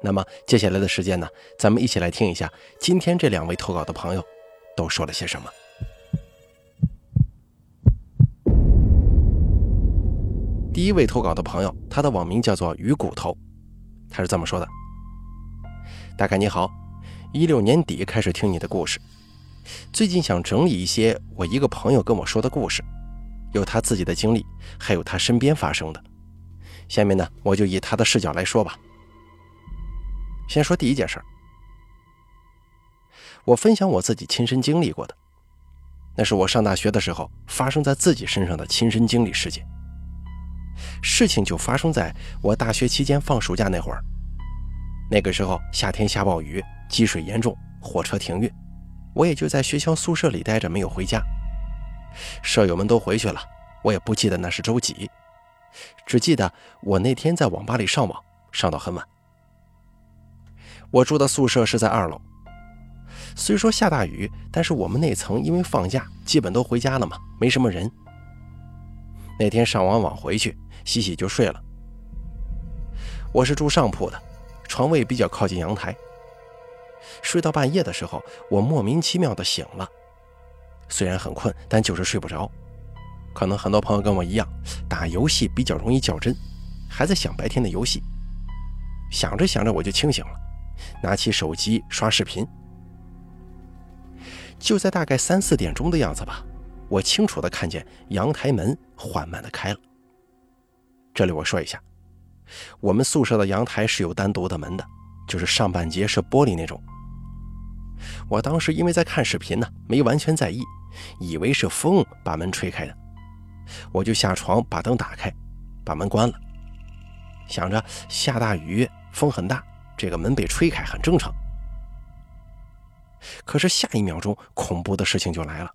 那么接下来的时间呢，咱们一起来听一下今天这两位投稿的朋友都说了些什么。第一位投稿的朋友，他的网名叫做鱼骨头，他是这么说的：“大概你好，一六年底开始听你的故事，最近想整理一些我一个朋友跟我说的故事，有他自己的经历，还有他身边发生的。下面呢，我就以他的视角来说吧。”先说第一件事儿，我分享我自己亲身经历过的，那是我上大学的时候发生在自己身上的亲身经历事件。事情就发生在我大学期间放暑假那会儿，那个时候夏天下暴雨，积水严重，火车停运，我也就在学校宿舍里待着，没有回家。舍友们都回去了，我也不记得那是周几，只记得我那天在网吧里上网，上到很晚。我住的宿舍是在二楼，虽说下大雨，但是我们那层因为放假，基本都回家了嘛，没什么人。那天上完网回去，洗洗就睡了。我是住上铺的，床位比较靠近阳台。睡到半夜的时候，我莫名其妙的醒了，虽然很困，但就是睡不着。可能很多朋友跟我一样，打游戏比较容易较真，还在想白天的游戏，想着想着我就清醒了。拿起手机刷视频，就在大概三四点钟的样子吧，我清楚的看见阳台门缓慢的开了。这里我说一下，我们宿舍的阳台是有单独的门的，就是上半截是玻璃那种。我当时因为在看视频呢，没完全在意，以为是风把门吹开的，我就下床把灯打开，把门关了，想着下大雨，风很大。这个门被吹开很正常，可是下一秒钟，恐怖的事情就来了。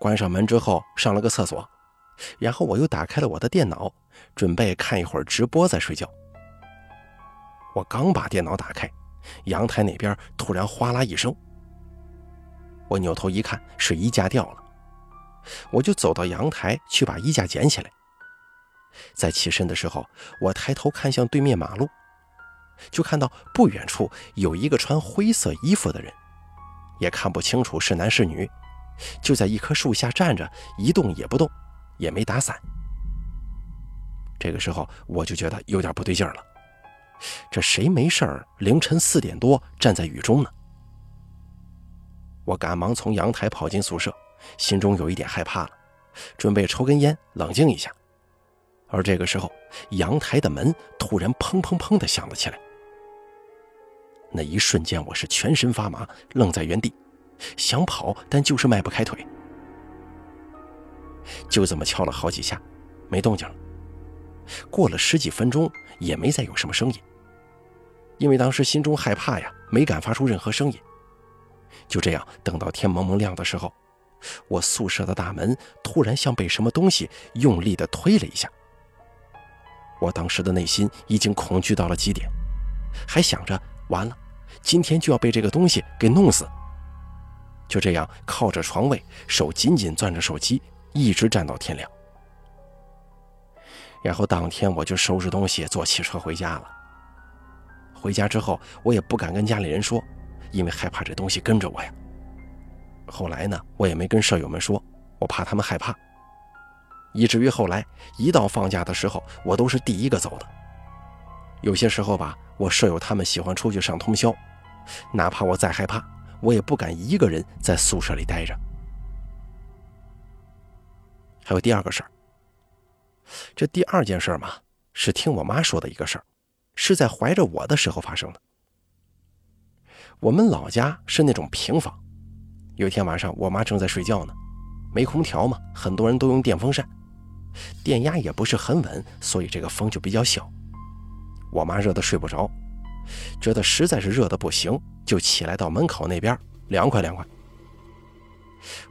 关上门之后，上了个厕所，然后我又打开了我的电脑，准备看一会儿直播再睡觉。我刚把电脑打开，阳台那边突然哗啦一声，我扭头一看，是衣架掉了，我就走到阳台去把衣架捡起来。在起身的时候，我抬头看向对面马路。就看到不远处有一个穿灰色衣服的人，也看不清楚是男是女，就在一棵树下站着，一动也不动，也没打伞。这个时候我就觉得有点不对劲了，这谁没事儿凌晨四点多站在雨中呢？我赶忙从阳台跑进宿舍，心中有一点害怕了，准备抽根烟冷静一下。而这个时候，阳台的门突然砰砰砰的响了起来。那一瞬间，我是全身发麻，愣在原地，想跑，但就是迈不开腿。就这么敲了好几下，没动静。过了十几分钟，也没再有什么声音。因为当时心中害怕呀，没敢发出任何声音。就这样，等到天蒙蒙亮的时候，我宿舍的大门突然像被什么东西用力的推了一下。我当时的内心已经恐惧到了极点，还想着。完了，今天就要被这个东西给弄死。就这样靠着床位，手紧紧攥着手机，一直站到天亮。然后当天我就收拾东西坐汽车回家了。回家之后，我也不敢跟家里人说，因为害怕这东西跟着我呀。后来呢，我也没跟舍友们说，我怕他们害怕。以至于后来一到放假的时候，我都是第一个走的。有些时候吧。我舍友他们喜欢出去上通宵，哪怕我再害怕，我也不敢一个人在宿舍里待着。还有第二个事儿，这第二件事嘛，是听我妈说的一个事儿，是在怀着我的时候发生的。我们老家是那种平房，有一天晚上，我妈正在睡觉呢，没空调嘛，很多人都用电风扇，电压也不是很稳，所以这个风就比较小。我妈热得睡不着，觉得实在是热得不行，就起来到门口那边凉快凉快。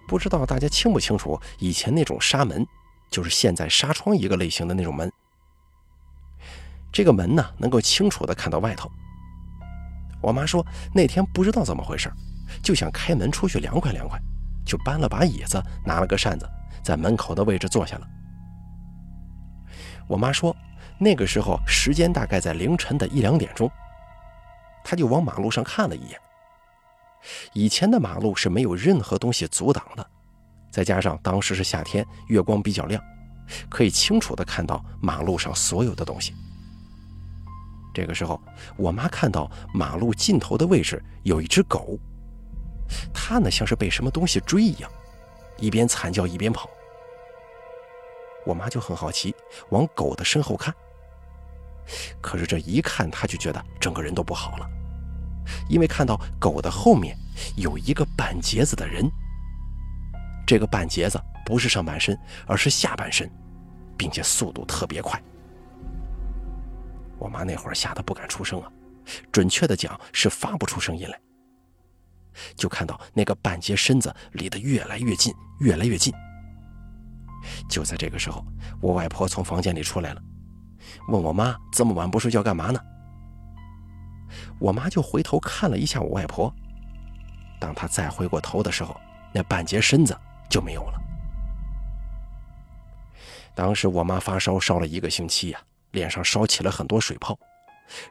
不知道大家清不清楚，以前那种纱门，就是现在纱窗一个类型的那种门。这个门呢，能够清楚地看到外头。我妈说那天不知道怎么回事，就想开门出去凉快凉快，就搬了把椅子，拿了个扇子，在门口的位置坐下了。我妈说那个时候时间大概在凌晨的一两点钟，他就往马路上看了一眼。以前的马路是没有任何东西阻挡的，再加上当时是夏天，月光比较亮，可以清楚的看到马路上所有的东西。这个时候，我妈看到马路尽头的位置有一只狗，它呢像是被什么东西追一样，一边惨叫一边跑。我妈就很好奇，往狗的身后看，可是这一看，他就觉得整个人都不好了。因为看到狗的后面有一个半截子的人，这个半截子不是上半身，而是下半身，并且速度特别快。我妈那会儿吓得不敢出声啊，准确的讲是发不出声音来。就看到那个半截身子离得越来越近，越来越近。就在这个时候，我外婆从房间里出来了，问我妈这么晚不睡觉干嘛呢？我妈就回头看了一下我外婆，当她再回过头的时候，那半截身子就没有了。当时我妈发烧烧了一个星期呀，脸上烧起了很多水泡，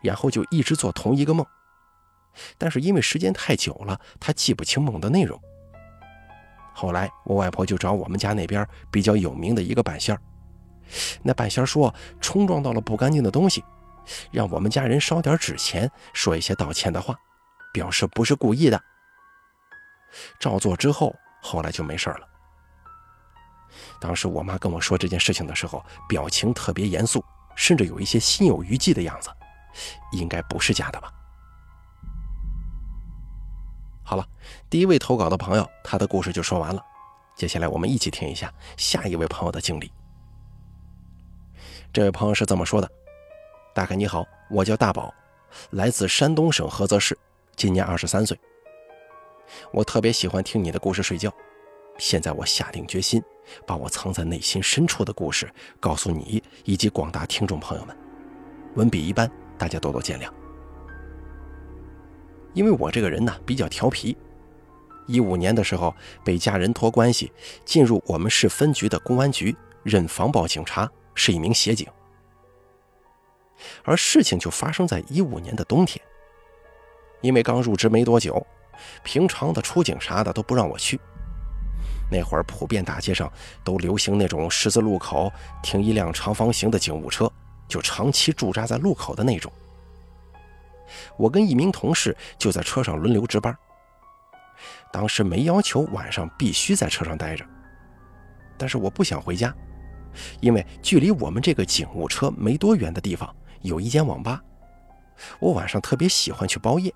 然后就一直做同一个梦，但是因为时间太久了，她记不清梦的内容。后来我外婆就找我们家那边比较有名的一个板仙儿，那半仙说冲撞到了不干净的东西。让我们家人烧点纸钱，说一些道歉的话，表示不是故意的。照做之后，后来就没事了。当时我妈跟我说这件事情的时候，表情特别严肃，甚至有一些心有余悸的样子，应该不是假的吧？好了，第一位投稿的朋友，他的故事就说完了。接下来我们一起听一下下一位朋友的经历。这位朋友是这么说的。大哥你好，我叫大宝，来自山东省菏泽市，今年二十三岁。我特别喜欢听你的故事睡觉。现在我下定决心，把我藏在内心深处的故事告诉你以及广大听众朋友们。文笔一般，大家多多见谅。因为我这个人呢比较调皮，一五年的时候被家人托关系进入我们市分局的公安局任防暴警察，是一名协警。而事情就发生在一五年的冬天，因为刚入职没多久，平常的出警啥的都不让我去。那会儿普遍大街上都流行那种十字路口停一辆长方形的警务车，就长期驻扎在路口的那种。我跟一名同事就在车上轮流值班。当时没要求晚上必须在车上待着，但是我不想回家，因为距离我们这个警务车没多远的地方。有一间网吧，我晚上特别喜欢去包夜，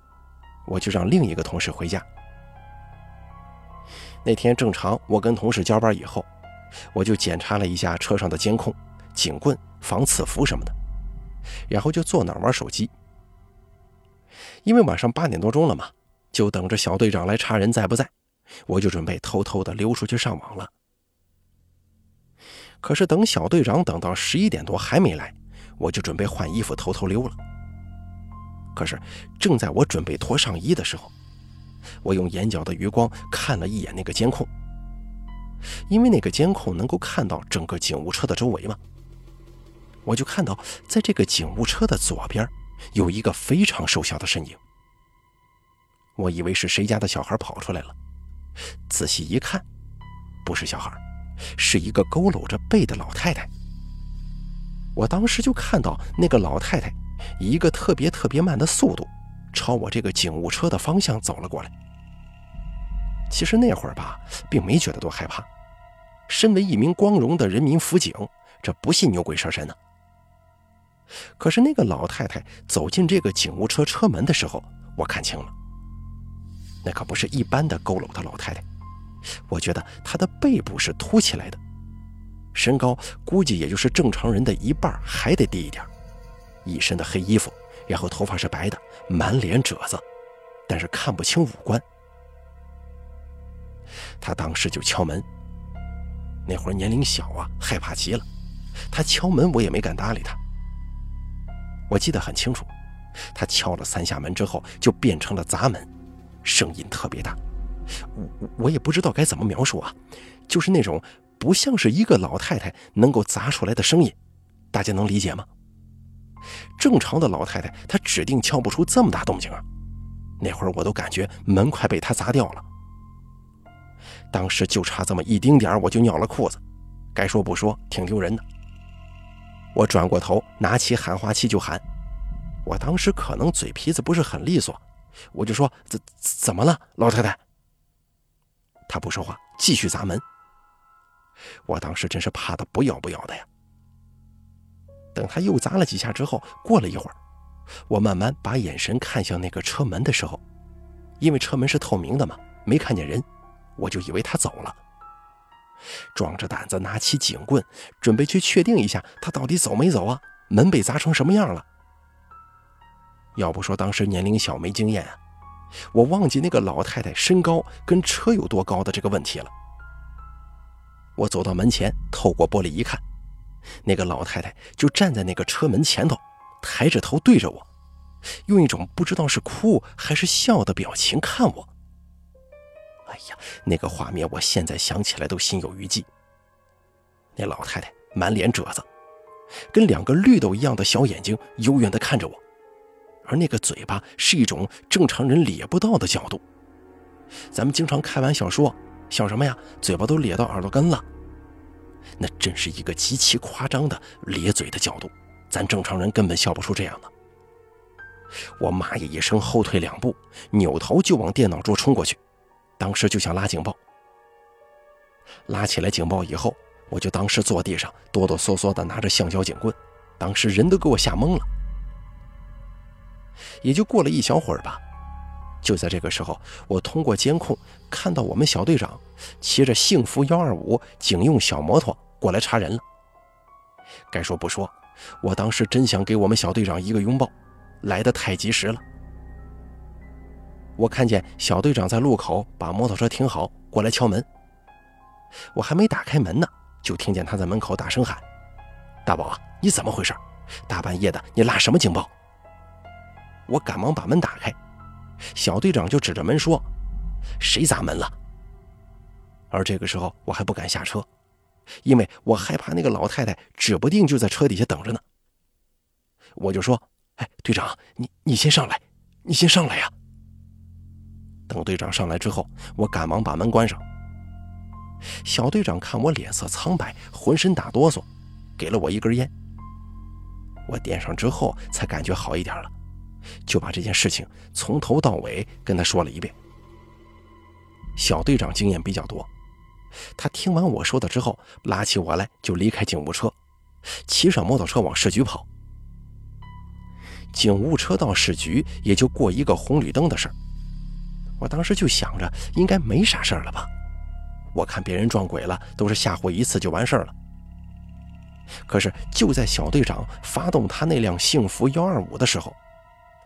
我就让另一个同事回家。那天正常，我跟同事交班以后，我就检查了一下车上的监控、警棍、防刺服什么的，然后就坐那儿玩手机。因为晚上八点多钟了嘛，就等着小队长来查人在不在，我就准备偷偷的溜出去上网了。可是等小队长等到十一点多还没来。我就准备换衣服偷偷溜了。可是，正在我准备脱上衣的时候，我用眼角的余光看了一眼那个监控，因为那个监控能够看到整个警务车的周围嘛。我就看到，在这个警务车的左边有一个非常瘦小的身影。我以为是谁家的小孩跑出来了，仔细一看，不是小孩，是一个佝偻着背的老太太。我当时就看到那个老太太，以一个特别特别慢的速度，朝我这个警务车的方向走了过来。其实那会儿吧，并没觉得多害怕。身为一名光荣的人民辅警，这不信牛鬼蛇神呢。可是那个老太太走进这个警务车车门的时候，我看清了，那可不是一般的佝偻的老太太。我觉得他的背部是凸起来的。身高估计也就是正常人的一半，还得低一点，一身的黑衣服，然后头发是白的，满脸褶子，但是看不清五官。他当时就敲门，那会儿年龄小啊，害怕极了。他敲门，我也没敢搭理他。我记得很清楚，他敲了三下门之后，就变成了砸门，声音特别大。我我也不知道该怎么描述啊，就是那种不像是一个老太太能够砸出来的声音，大家能理解吗？正常的老太太，她指定敲不出这么大动静啊。那会儿我都感觉门快被她砸掉了。当时就差这么一丁点儿我就尿了裤子。该说不说，挺丢人的。我转过头，拿起喊话器就喊。我当时可能嘴皮子不是很利索，我就说：“怎怎么了，老太太？”他不说话，继续砸门。我当时真是怕的不要不要的呀。等他又砸了几下之后，过了一会儿，我慢慢把眼神看向那个车门的时候，因为车门是透明的嘛，没看见人，我就以为他走了。壮着胆子拿起警棍，准备去确定一下他到底走没走啊？门被砸成什么样了？要不说当时年龄小没经验啊，我忘记那个老太太身高跟车有多高的这个问题了。我走到门前，透过玻璃一看，那个老太太就站在那个车门前头，抬着头对着我，用一种不知道是哭还是笑的表情看我。哎呀，那个画面，我现在想起来都心有余悸。那老太太满脸褶子，跟两个绿豆一样的小眼睛，幽怨地看着我，而那个嘴巴是一种正常人咧不到的角度。咱们经常开玩笑说，笑什么呀？嘴巴都咧到耳朵根了。那真是一个极其夸张的咧嘴的角度，咱正常人根本笑不出这样的。我妈也一声后退两步，扭头就往电脑桌冲过去。当时就想拉警报，拉起来警报以后，我就当时坐地上哆哆嗦嗦的拿着橡胶警棍，当时人都给我吓懵了。也就过了一小会儿吧，就在这个时候，我通过监控看到我们小队长骑着幸福幺二五警用小摩托过来查人了。该说不说，我当时真想给我们小队长一个拥抱，来的太及时了。我看见小队长在路口把摩托车停好，过来敲门。我还没打开门呢，就听见他在门口大声喊：“大宝啊，你怎么回事？大半夜的，你拉什么警报？”我赶忙把门打开，小队长就指着门说：“谁砸门了？”而这个时候我还不敢下车，因为我害怕那个老太太指不定就在车底下等着呢。我就说：“哎，队长，你你先上来，你先上来呀。”等队长上来之后，我赶忙把门关上。小队长看我脸色苍白，浑身打哆嗦，给了我一根烟。我点上之后，才感觉好一点了，就把这件事情从头到尾跟他说了一遍。小队长经验比较多，他听完我说的之后，拉起我来就离开警务车，骑上摩托车往市局跑。警务车到市局也就过一个红绿灯的事儿。我当时就想着，应该没啥事儿了吧？我看别人撞鬼了，都是吓唬一次就完事儿了。可是就在小队长发动他那辆幸福幺二五的时候，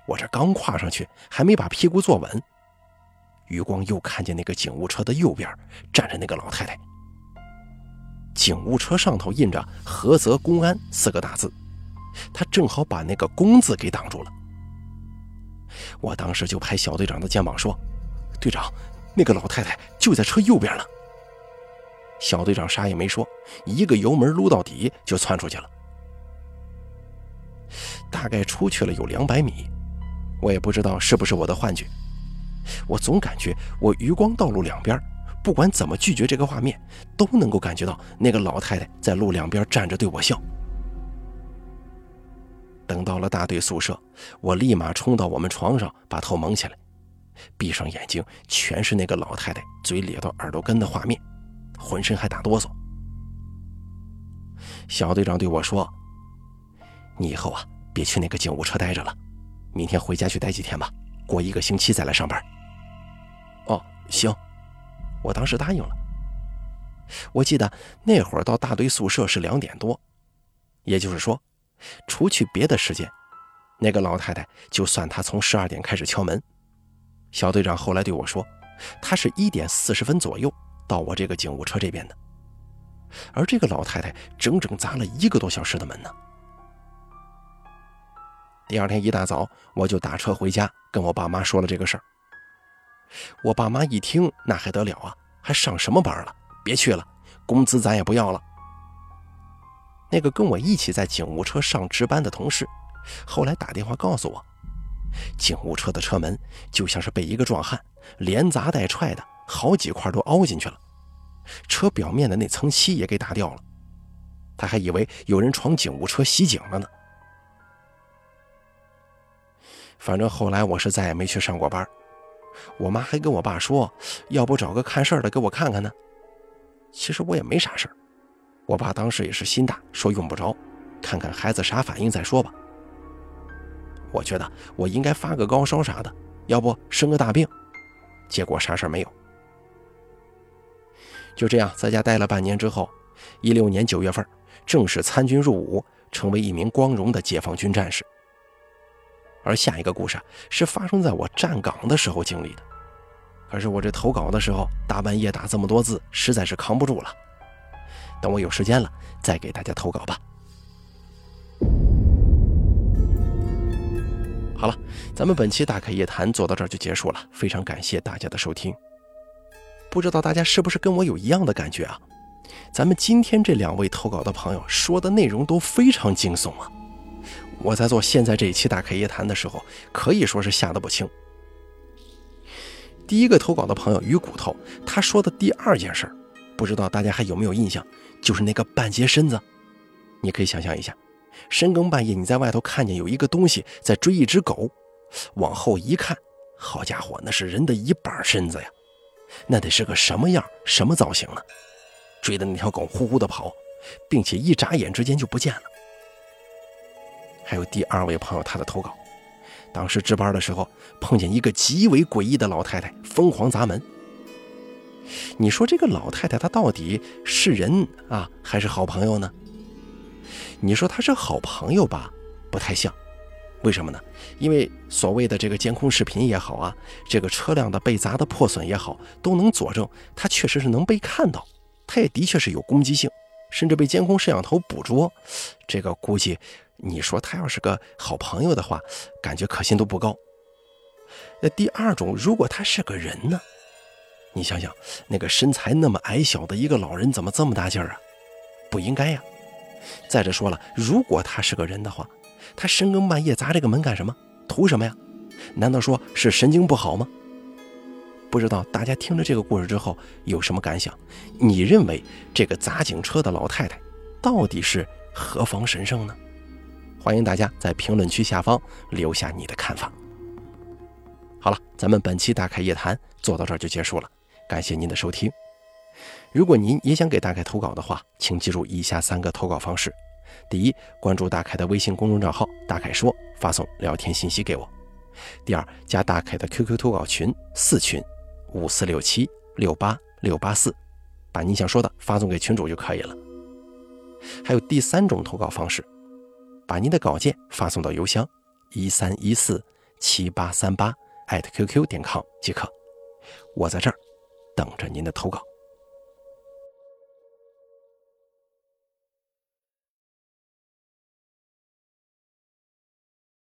我这刚跨上去，还没把屁股坐稳，余光又看见那个警务车的右边站着那个老太太。警务车上头印着“菏泽公安”四个大字，他正好把那个“公”字给挡住了。我当时就拍小队长的肩膀说。队长，那个老太太就在车右边呢。小队长啥也没说，一个油门撸到底就窜出去了。大概出去了有两百米，我也不知道是不是我的幻觉，我总感觉我余光道路两边，不管怎么拒绝这个画面，都能够感觉到那个老太太在路两边站着对我笑。等到了大队宿舍，我立马冲到我们床上，把头蒙起来。闭上眼睛，全是那个老太太嘴咧到耳朵根的画面，浑身还打哆嗦。小队长对我说：“你以后啊，别去那个警务车待着了，明天回家去待几天吧，过一个星期再来上班。”哦，行，我当时答应了。我记得那会儿到大队宿舍是两点多，也就是说，除去别的时间，那个老太太就算她从十二点开始敲门，小队长后来对我说，她是一点四十分左右到我这个警务车这边的，而这个老太太整整砸了一个多小时的门呢。第二天一大早，我就打车回家，跟我爸妈说了这个事儿。我爸妈一听，那还得了啊，还上什么班了？别去了，工资咱也不要了。那个跟我一起在警务车上值班的同事，后来打电话告诉我，警务车的车门就像是被一个壮汉连砸带踹的，好几块都凹进去了，车表面的那层漆也给打掉了。他还以为有人闯警务车袭警了呢。反正后来我是再也没去上过班，我妈还跟我爸说，要不找个看事儿的给我看看呢。其实我也没啥事儿，我爸当时也是心大，说用不着，看看孩子啥反应再说吧。我觉得我应该发个高烧啥的，要不生个大病，结果啥事儿没有。就这样在家待了半年之后，一六年九月份正式参军入伍，成为一名光荣的解放军战士。而下一个故事是发生在我站岗的时候经历的，可是我这投稿的时候大半夜打这么多字，实在是扛不住了。等我有时间了再给大家投稿吧。好了，咱们本期大开夜谈做到这儿就结束了，非常感谢大家的收听。不知道大家是不是跟我有一样的感觉啊？咱们今天这两位投稿的朋友说的内容都非常惊悚啊。我在做现在这一期大开夜谈的时候，可以说是吓得不轻。第一个投稿的朋友鱼骨头，他说的第二件事，不知道大家还有没有印象？就是那个半截身子。你可以想象一下，深更半夜你在外头看见有一个东西在追一只狗，往后一看，好家伙，那是人的一半身子呀！那得是个什么样、什么造型呢？追的那条狗呼呼的跑，并且一眨眼之间就不见了。还有第二位朋友，他的投稿，当时值班的时候碰见一个极为诡异的老太太，疯狂砸门。你说这个老太太她到底是人啊，还是好朋友呢？你说她是好朋友吧，不太像。为什么呢？因为所谓的这个监控视频也好啊，这个车辆的被砸的破损也好，都能佐证她确实是能被看到，她也的确是有攻击性，甚至被监控摄像头捕捉。这个估计。你说他要是个好朋友的话，感觉可信度不高。那第二种，如果他是个人呢？你想想，那个身材那么矮小的一个老人，怎么这么大劲儿啊？不应该呀。再者说了，如果他是个人的话，他深更半夜砸这个门干什么？图什么呀？难道说是神经不好吗？不知道大家听了这个故事之后有什么感想？你认为这个砸警车的老太太到底是何方神圣呢？欢迎大家在评论区下方留下你的看法。好了，咱们本期大开夜谈做到这儿就结束了，感谢您的收听。如果您也想给大开投稿的话，请记住以下三个投稿方式：第一，关注大开的微信公众账号“大凯说”，发送聊天信息给我；第二，加大凯的 QQ 投稿群四群五四六七六八六八四，把你想说的发送给群主就可以了。还有第三种投稿方式。把您的稿件发送到邮箱一三一四七八三八艾特 QQ 点 com 即可，我在这儿等着您的投稿。